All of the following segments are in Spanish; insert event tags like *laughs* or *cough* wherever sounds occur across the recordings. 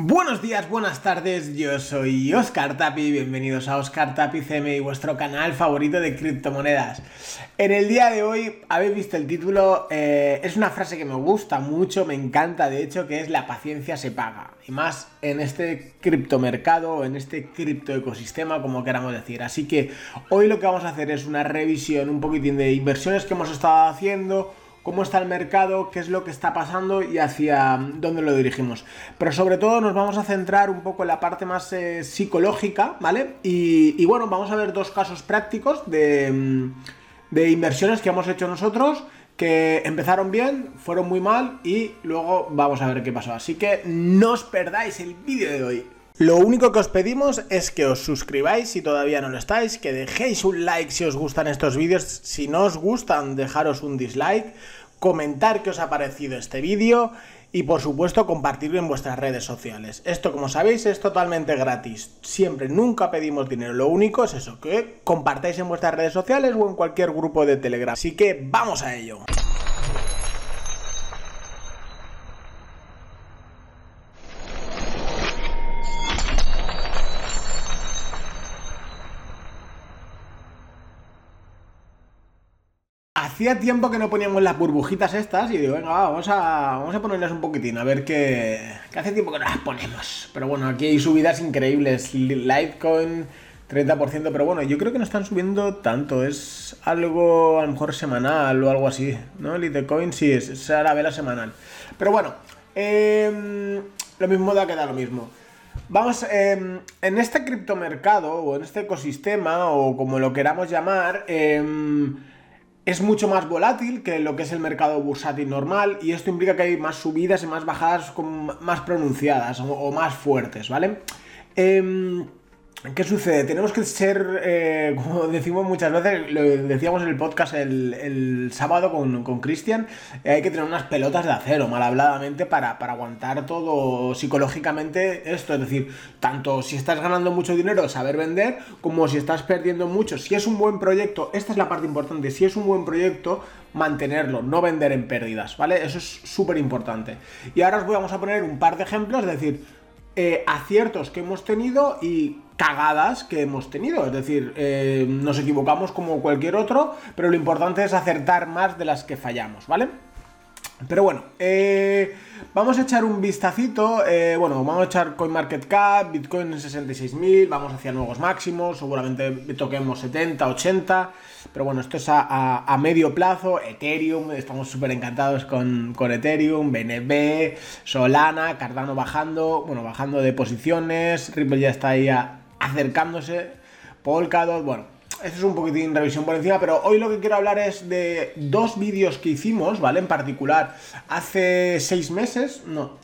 Buenos días, buenas tardes, yo soy Oscar Tapi, bienvenidos a Oscar Tapi CMI, vuestro canal favorito de criptomonedas. En el día de hoy, habéis visto el título, eh, es una frase que me gusta mucho, me encanta de hecho, que es la paciencia se paga. Y más en este criptomercado, en este criptoecosistema, como queramos decir. Así que hoy lo que vamos a hacer es una revisión un poquitín de inversiones que hemos estado haciendo, cómo está el mercado, qué es lo que está pasando y hacia dónde lo dirigimos. Pero sobre todo nos vamos a centrar un poco en la parte más eh, psicológica, ¿vale? Y, bueno, vamos a ver dos casos prácticos de, de inversiones que hemos hecho nosotros que empezaron bien, fueron muy mal y luego vamos a ver qué pasó. Así que no os perdáis el vídeo de hoy. Lo único que os pedimos es que os suscribáis si todavía no lo estáis, que dejéis un like si os gustan estos vídeos, si no os gustan dejaros un dislike, comentar qué os ha parecido este vídeo y por supuesto compartirlo en vuestras redes sociales. Esto como sabéis es totalmente gratis, siempre, nunca pedimos dinero, lo único es eso, que compartáis en vuestras redes sociales o en cualquier grupo de Telegram. Así que vamos a ello. Hacía tiempo que no poníamos las burbujitas estas y digo, venga, vamos, a, vamos a ponerlas un poquitín, a ver qué, hace tiempo que no las ponemos. Pero bueno, aquí hay subidas increíbles. Litecoin 30%, pero bueno, yo creo que no están subiendo tanto, es algo a lo mejor semanal o algo así, ¿no? Litecoin sí, es, es a la vela semanal. Pero bueno, eh, lo mismo da que da lo mismo. Vamos, eh, en este criptomercado o en este ecosistema o como lo queramos llamar, eh, es mucho más volátil que lo que es el mercado bursátil normal y esto implica que hay más subidas y más bajadas más pronunciadas o, más fuertes, ¿vale? Eh, ¿Qué sucede? Tenemos que ser, eh, *laughs* como decimos muchas veces, lo decíamos en el podcast el, sábado con Cristian, eh, hay que tener unas pelotas de acero, mal habladamente, para, para, aguantar todo psicológicamente esto. Es decir, tanto si estás ganando mucho dinero, saber vender, como si estás perdiendo mucho. Si es un buen proyecto, esta es la parte importante, si es un buen proyecto, mantenerlo, no vender en pérdidas, ¿vale? Eso es súper importante. Y ahora os voy a poner un par de ejemplos, es decir, eh, aciertos que hemos tenido y cagadas que hemos tenido. Es decir, eh, nos equivocamos como cualquier otro, pero lo importante es acertar más de las que fallamos, ¿vale? Pero bueno, eh, vamos a echar un vistacito, eh, bueno, vamos a echar CoinMarketCap, Bitcoin en 66.000, vamos hacia nuevos máximos, seguramente toquemos 70, 80, pero bueno, esto es a, medio plazo, Ethereum, estamos súper encantados con, con, Ethereum, BNB, Solana, Cardano bajando, bueno, bajando de posiciones, Ripple ya está ahí acercándose, Polkadot, bueno, esto es un poquitín revisión por encima, pero hoy lo que quiero hablar es de dos vídeos que hicimos, ¿vale? En particular, hace seis meses, no,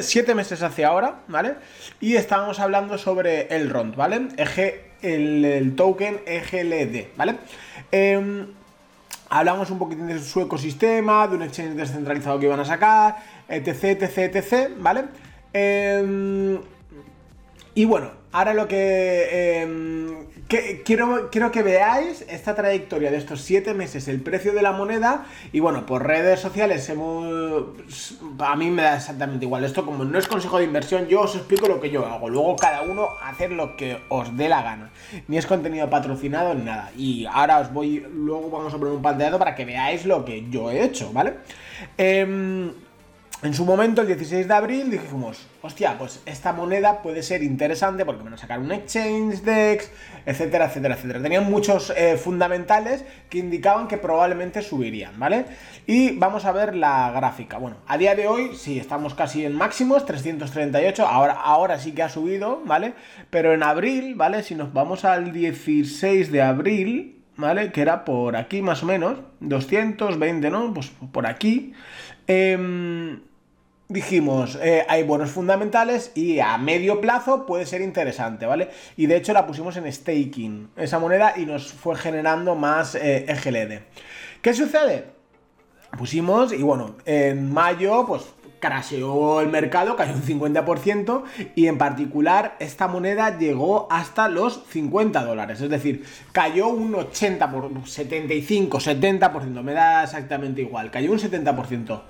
siete meses hace ahora, ¿vale? Y estábamos hablando sobre el ROND, ¿vale? el, token EGLD, ¿vale? Em, hablamos un poquitín de su ecosistema, de un exchange descentralizado que iban a sacar, etc, etc, etc, ¿vale? Em, y bueno, ahora lo que, quiero, quiero que veáis esta trayectoria de estos 7 meses, el precio de la moneda. Y bueno, por redes sociales hemos, a mí me da exactamente igual. Esto como no es consejo de inversión, yo os explico lo que yo hago. Luego cada uno hacer lo que os dé la gana. Ni es contenido patrocinado ni nada. Y ahora os voy, luego vamos a poner un panteado para que veáis lo que yo he hecho, ¿vale? Eh, en su momento, el 16 de abril, dijimos, hostia, pues esta moneda puede ser interesante porque van a sacar un exchange DEX, etcétera, etcétera, etcétera. Tenían muchos eh, fundamentales que indicaban que probablemente subirían, ¿vale? Y vamos a ver la gráfica. Bueno, a día de hoy, sí, estamos casi en máximos, 338, ahora, ahora sí que ha subido, ¿vale? Pero en abril, ¿vale? Si nos vamos al 16 de abril, ¿vale? Que era por aquí más o menos, 220, ¿no? Pues por aquí. Eh, dijimos, eh, hay buenos fundamentales y a medio plazo puede ser interesante, ¿vale? Y de hecho la pusimos en staking, esa moneda, y nos fue generando más eh, EGLD. ¿Qué sucede? Pusimos, y bueno, en mayo, pues crasheó el mercado, cayó un 50% y en particular esta moneda llegó hasta los 50 dólares, es decir, cayó un 80 por 75, 70%, me da exactamente igual, cayó un 70%.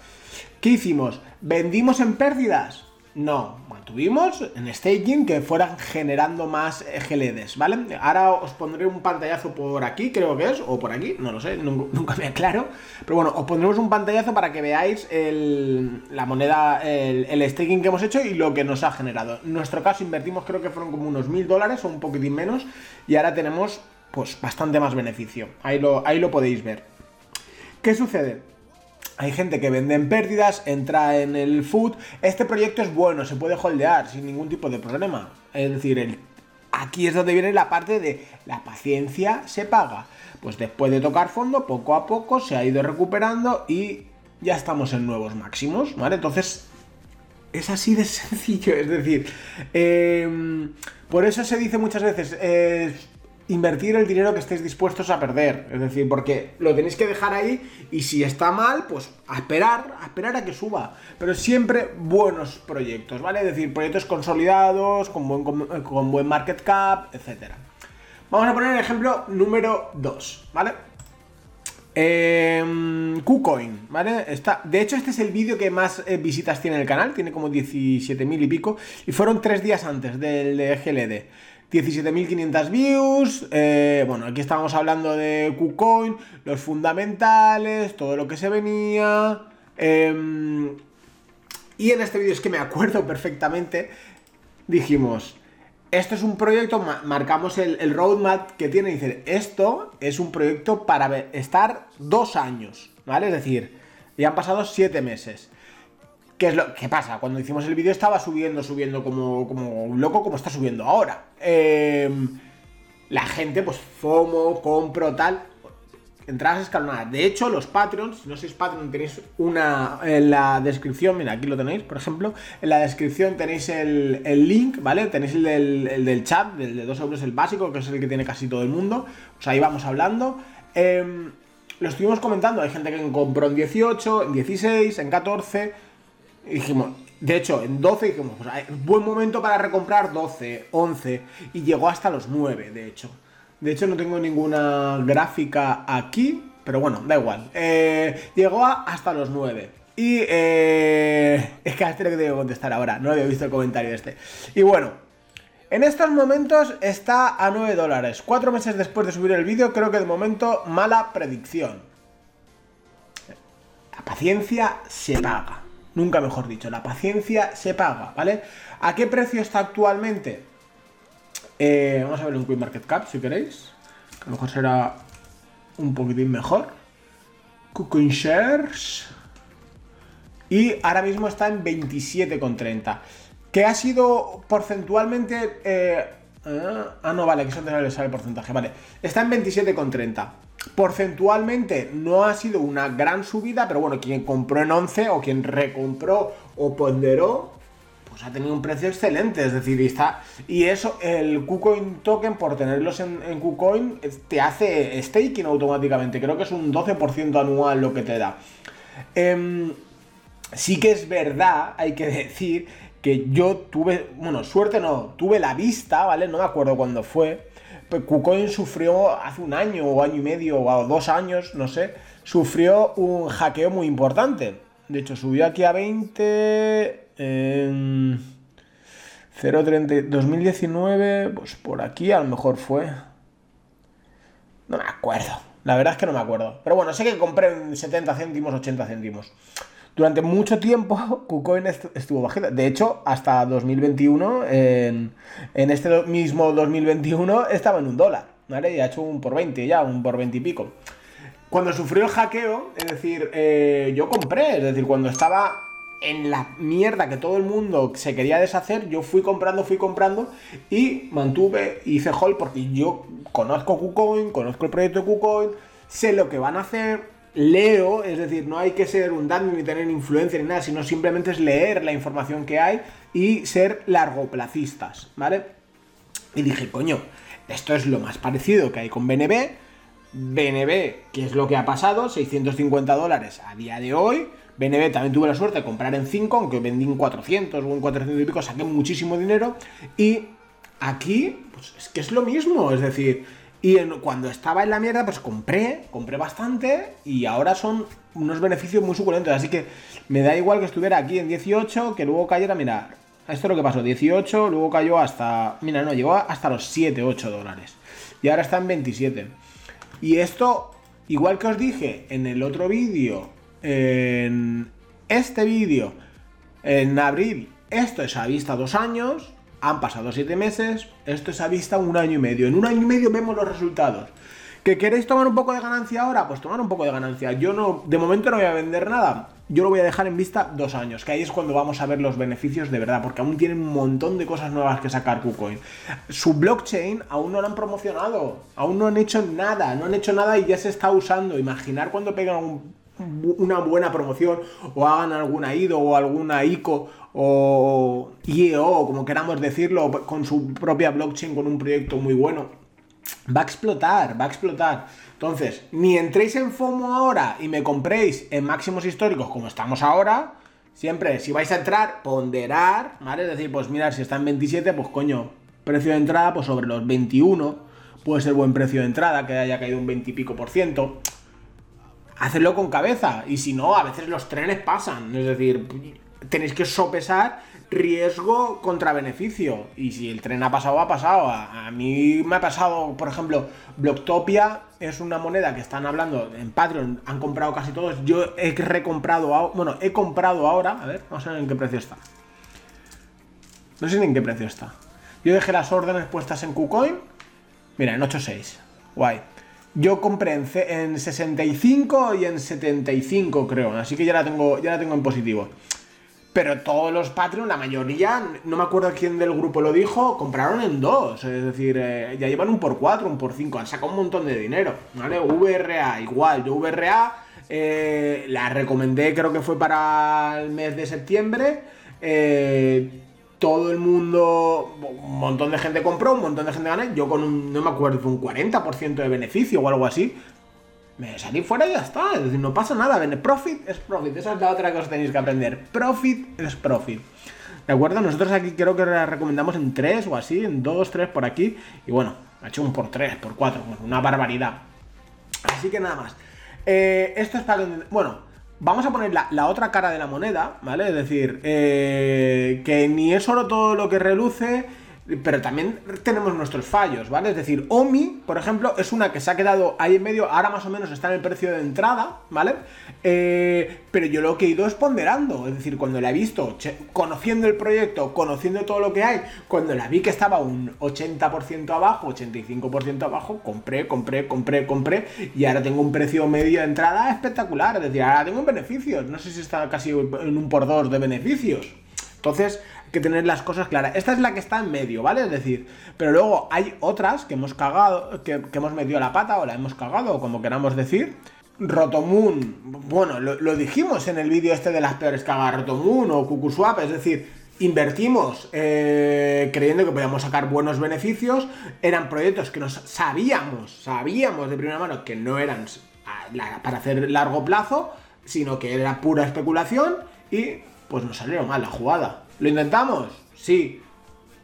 ¿Qué hicimos? ¿Vendimos en pérdidas? No, mantuvimos en staging que fueran generando más GLDs, ¿vale? Ahora os pondré un pantallazo por aquí, creo que es, o por aquí, no lo sé, nunca, me aclaro. Pero bueno, os pondremos un pantallazo para que veáis la moneda, el, el, staking que hemos hecho y lo que nos ha generado. En nuestro caso invertimos creo que fueron como unos mil dólares o un poquitín menos y ahora tenemos pues bastante más beneficio. Ahí lo, ahí lo podéis ver. ¿Qué sucede? Hay gente que vende en pérdidas, entra en el food. Este proyecto es bueno, se puede holdear sin ningún tipo de problema. Es decir, aquí es donde viene la parte de la paciencia se paga. Pues después de tocar fondo, poco a poco se ha ido recuperando y ya estamos en nuevos máximos, ¿vale? Entonces, es así de *laughs* sencillo, es decir, em, por eso se dice muchas veces, eh, invertir el dinero que estéis dispuestos a perder. Es decir, porque lo tenéis que dejar ahí y si está mal, pues a esperar, a esperar a que suba. Pero siempre buenos proyectos, ¿vale? Es decir, proyectos consolidados, con buen, con buen market cap, etc. Vamos a poner el ejemplo número 2, ¿vale? Eh, KuCoin, ¿vale? Está, de hecho, este es el vídeo que más eh, visitas tiene en el canal, tiene como 17.000 y pico, y fueron tres días antes del de GLD. 17.500 views. Eh, bueno, aquí estábamos hablando de KuCoin, los fundamentales, todo lo que se venía. Em, y en este vídeo es que me acuerdo perfectamente. Dijimos, esto es un proyecto, marcamos el, roadmap que tiene. Dice, esto es un proyecto para estar dos años, ¿vale? Es decir, ya han pasado siete meses. ¿Qué es lo que pasa? Cuando hicimos el vídeo estaba subiendo, subiendo como, como un loco, como está subiendo ahora. Em, la gente, pues FOMO, compro, tal. Entradas escalonadas. De hecho, los Patreons, si no sois Patreon, tenéis una en la descripción. Mira, aquí lo tenéis, por ejemplo. En la descripción tenéis el, link, ¿vale? Tenéis el del, chat, del de 2 euros el básico, que es el que tiene casi todo el mundo. Pues ahí vamos hablando. Em, lo estuvimos comentando. Hay gente que compró en 18, en 16, en 14 dijimos, de hecho, en 12 dijimos, pues, buen momento para recomprar 12, 11, y llegó hasta los 9, de hecho. De hecho, no tengo ninguna gráfica aquí, pero bueno, da igual. Eh, llegó hasta los 9. Y eh, *laughs* es que a este que tengo que contestar ahora, no había visto el comentario este. Y bueno, en estos momentos está a 9 dólares. Cuatro meses después de subir el vídeo, creo que de momento mala predicción. La paciencia se paga. Nunca mejor dicho, la paciencia se paga, ¿vale? ¿A qué precio está actualmente? Eh, vamos a ver un Quick Market Cap si queréis. a lo mejor será un poquitín mejor. Cooking Shares. Y ahora mismo está en 27,30. Que ha sido porcentualmente. Eh, ah, ah, no, vale, que eso le sale el porcentaje. Vale, está en 27,30. Porcentualmente no ha sido una gran subida, pero bueno, quien compró en 11 o quien recompró o ponderó, pues ha tenido un precio excelente. Es decir, está. Y eso, el KuCoin token, por tenerlos en, KuCoin, te hace staking automáticamente. Creo que es un 12% anual lo que te da. Em, sí que es verdad, hay que decir, que yo tuve, bueno, suerte no, tuve la vista, ¿vale? No me acuerdo cuándo fue KuCoin sufrió hace un año o año y medio o dos años, no sé, sufrió un hackeo muy importante. De hecho, subió aquí a 20 en 0.30 2019, pues por aquí a lo mejor fue. No me acuerdo. La verdad es que no me acuerdo. Pero bueno, sé que compré en 70 céntimos, 80 céntimos. Durante mucho tiempo *laughs* KuCoin estuvo bajita. De hecho, hasta 2021, en, este mismo 2021, estaba en un dólar. ¿Vale? Y ha hecho un por 20 ya, un por 20 y pico. Cuando sufrió el hackeo, es decir, eh, yo compré, es decir, cuando estaba en la mierda que todo el mundo se quería deshacer, yo fui comprando, fui comprando y mantuve, hice hold porque yo conozco KuCoin, conozco el proyecto de KuCoin, sé lo que van a hacer, leo, es decir, no hay que ser un dandy ni tener influencia ni nada, sino simplemente es leer la información que hay y ser largoplacistas, ¿vale? Y dije, coño, esto es lo más parecido que hay con BNB. BNB, ¿qué es lo que ha pasado? 650 dólares a día de hoy. BNB también tuve la suerte de comprar en 5, aunque vendí en 400 o en 400 y pico, saqué muchísimo dinero. Y aquí, pues es que es lo mismo, es decir, y cuando estaba en la mierda, pues compré, compré bastante y ahora son unos beneficios muy suculentos. Así que me da igual que estuviera aquí en 18, que luego cayera, mira, Esto es lo que pasó, 18, luego cayó hasta, mira, no, llegó hasta los 7, 8 dólares. Y ahora está en 27. Y esto, igual que os dije en el otro vídeo, en este vídeo, en abril, esto es a vista dos años, han pasado 7 meses, esto es a vista un año y medio. En un año y medio vemos los resultados. ¿Que queréis tomar un poco de ganancia ahora? Pues tomar un poco de ganancia. Yo no, de momento no voy a vender nada. Yo lo voy a dejar en vista dos años, que ahí es cuando vamos a ver los beneficios de verdad, porque aún tienen un montón de cosas nuevas que sacar KuCoin. Su blockchain aún no lo han promocionado, aún no han hecho nada, no han hecho nada y ya se está usando. Imaginar cuando pegan una buena promoción o hagan alguna IDO o alguna ICO o IEO, como queramos decirlo, con su propia blockchain, con un proyecto muy bueno va a explotar, va a explotar. Entonces, ni entréis en FOMO ahora y me compréis en máximos históricos como estamos ahora. Siempre, si vais a entrar, ponderar, ¿vale? Es decir, pues mirar, si está en 27, pues coño, precio de entrada, pues sobre los 21, puede ser buen precio de entrada, que haya caído un 20 y pico por ciento. Hacedlo con cabeza, y si no, a veces los trenes pasan, es decir, tenéis que sopesar riesgo contra beneficio. Y si el tren ha pasado, ha pasado. A, mí me ha pasado, por ejemplo, Blocktopia es una moneda que están hablando en Patreon, han comprado casi todos. Yo he recomprado, bueno, he comprado ahora, a ver, a ver en qué precio está. No sé en qué precio está. Yo dejé las órdenes puestas en KuCoin. Mira, en 8.6. Guay. Yo compré en, en 65 y en 75, creo. Así que ya la tengo, ya la tengo en positivo. Pero todos los Patreon, la mayoría, no me acuerdo quién del grupo lo dijo, compraron en dos. Es decir, eh, ya llevan un por cuatro, un por cinco. Han sacado un montón de dinero. ¿Vale? VRA, igual. Yo VRA eh, la recomendé, creo que fue para el mes de septiembre. Eh, todo el mundo, un montón de gente compró, un montón de gente ganó. Yo con un, no me acuerdo, un 40% de beneficio o algo así me salí fuera y ya está. Es decir, no pasa nada. Profit es profit. Esa es la otra cosa que tenéis que aprender. Profit es profit. ¿De acuerdo? Nosotros aquí creo que la recomendamos en 3 o así, en 2, 3 por aquí. Y bueno, ha hecho un por 3, por 4. una barbaridad. Así que nada más. Eh, esto es para... Bueno, vamos a poner la, otra cara de la moneda, ¿vale? Es decir, eh, que ni es solo todo lo que reluce pero también tenemos nuestros fallos, ¿vale? Es decir, OMI, por ejemplo, es una que se ha quedado ahí en medio, ahora más o menos está en el precio de entrada, ¿vale? Eh, pero yo lo que he ido es ponderando, es decir, cuando la he visto, conociendo el proyecto, conociendo todo lo que hay, cuando la vi que estaba un 80% abajo, 85% abajo, compré, compré, compré, compré, y ahora tengo un precio medio de entrada espectacular, es decir, ahora tengo beneficios, no sé si está casi en un por dos de beneficios. Entonces, que tener las cosas claras. Esta es la que está en medio, ¿vale? Es decir, pero luego hay otras que hemos cagado, que, hemos metido la pata o la hemos cagado, como queramos decir. Rotomoon, bueno, lo, dijimos en el vídeo este de las peores cagas, Rotomoon o Kukuswap, es decir, invertimos eh, creyendo que podíamos sacar buenos beneficios, eran proyectos que nos sabíamos, sabíamos de primera mano que no eran para hacer largo plazo, sino que era pura especulación y pues nos salió mal la jugada. ¿Lo intentamos? Sí.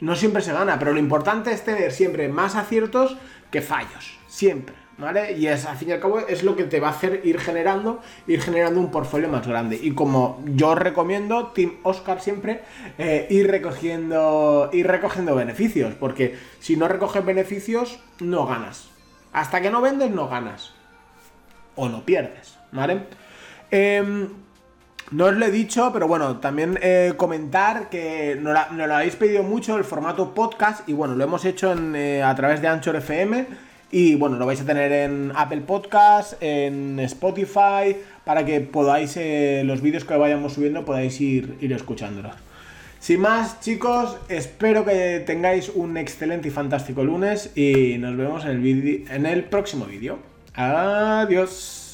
No siempre se gana, pero lo importante es tener siempre más aciertos que fallos. Siempre. ¿Vale? Y es, al fin y al cabo, es lo que te va a hacer ir generando, ir generando un portfolio más grande. Y como yo recomiendo, Team Oscar siempre, eh, ir recogiendo. ir recogiendo beneficios. Porque si no recoges beneficios, no ganas. Hasta que no vendes, no ganas. O no pierdes. ¿Vale? Eh, no os lo he dicho, pero bueno, también eh, comentar que nos, lo habéis pedido mucho el formato podcast y bueno, lo hemos hecho eh, a través de Anchor FM y bueno, lo vais a tener en Apple Podcast, en Spotify, para que podáis, eh, los vídeos que vayamos subiendo, podáis ir, escuchándolos. Sin más, chicos, espero que tengáis un excelente y fantástico lunes y nos vemos en el, en el próximo vídeo. Adiós.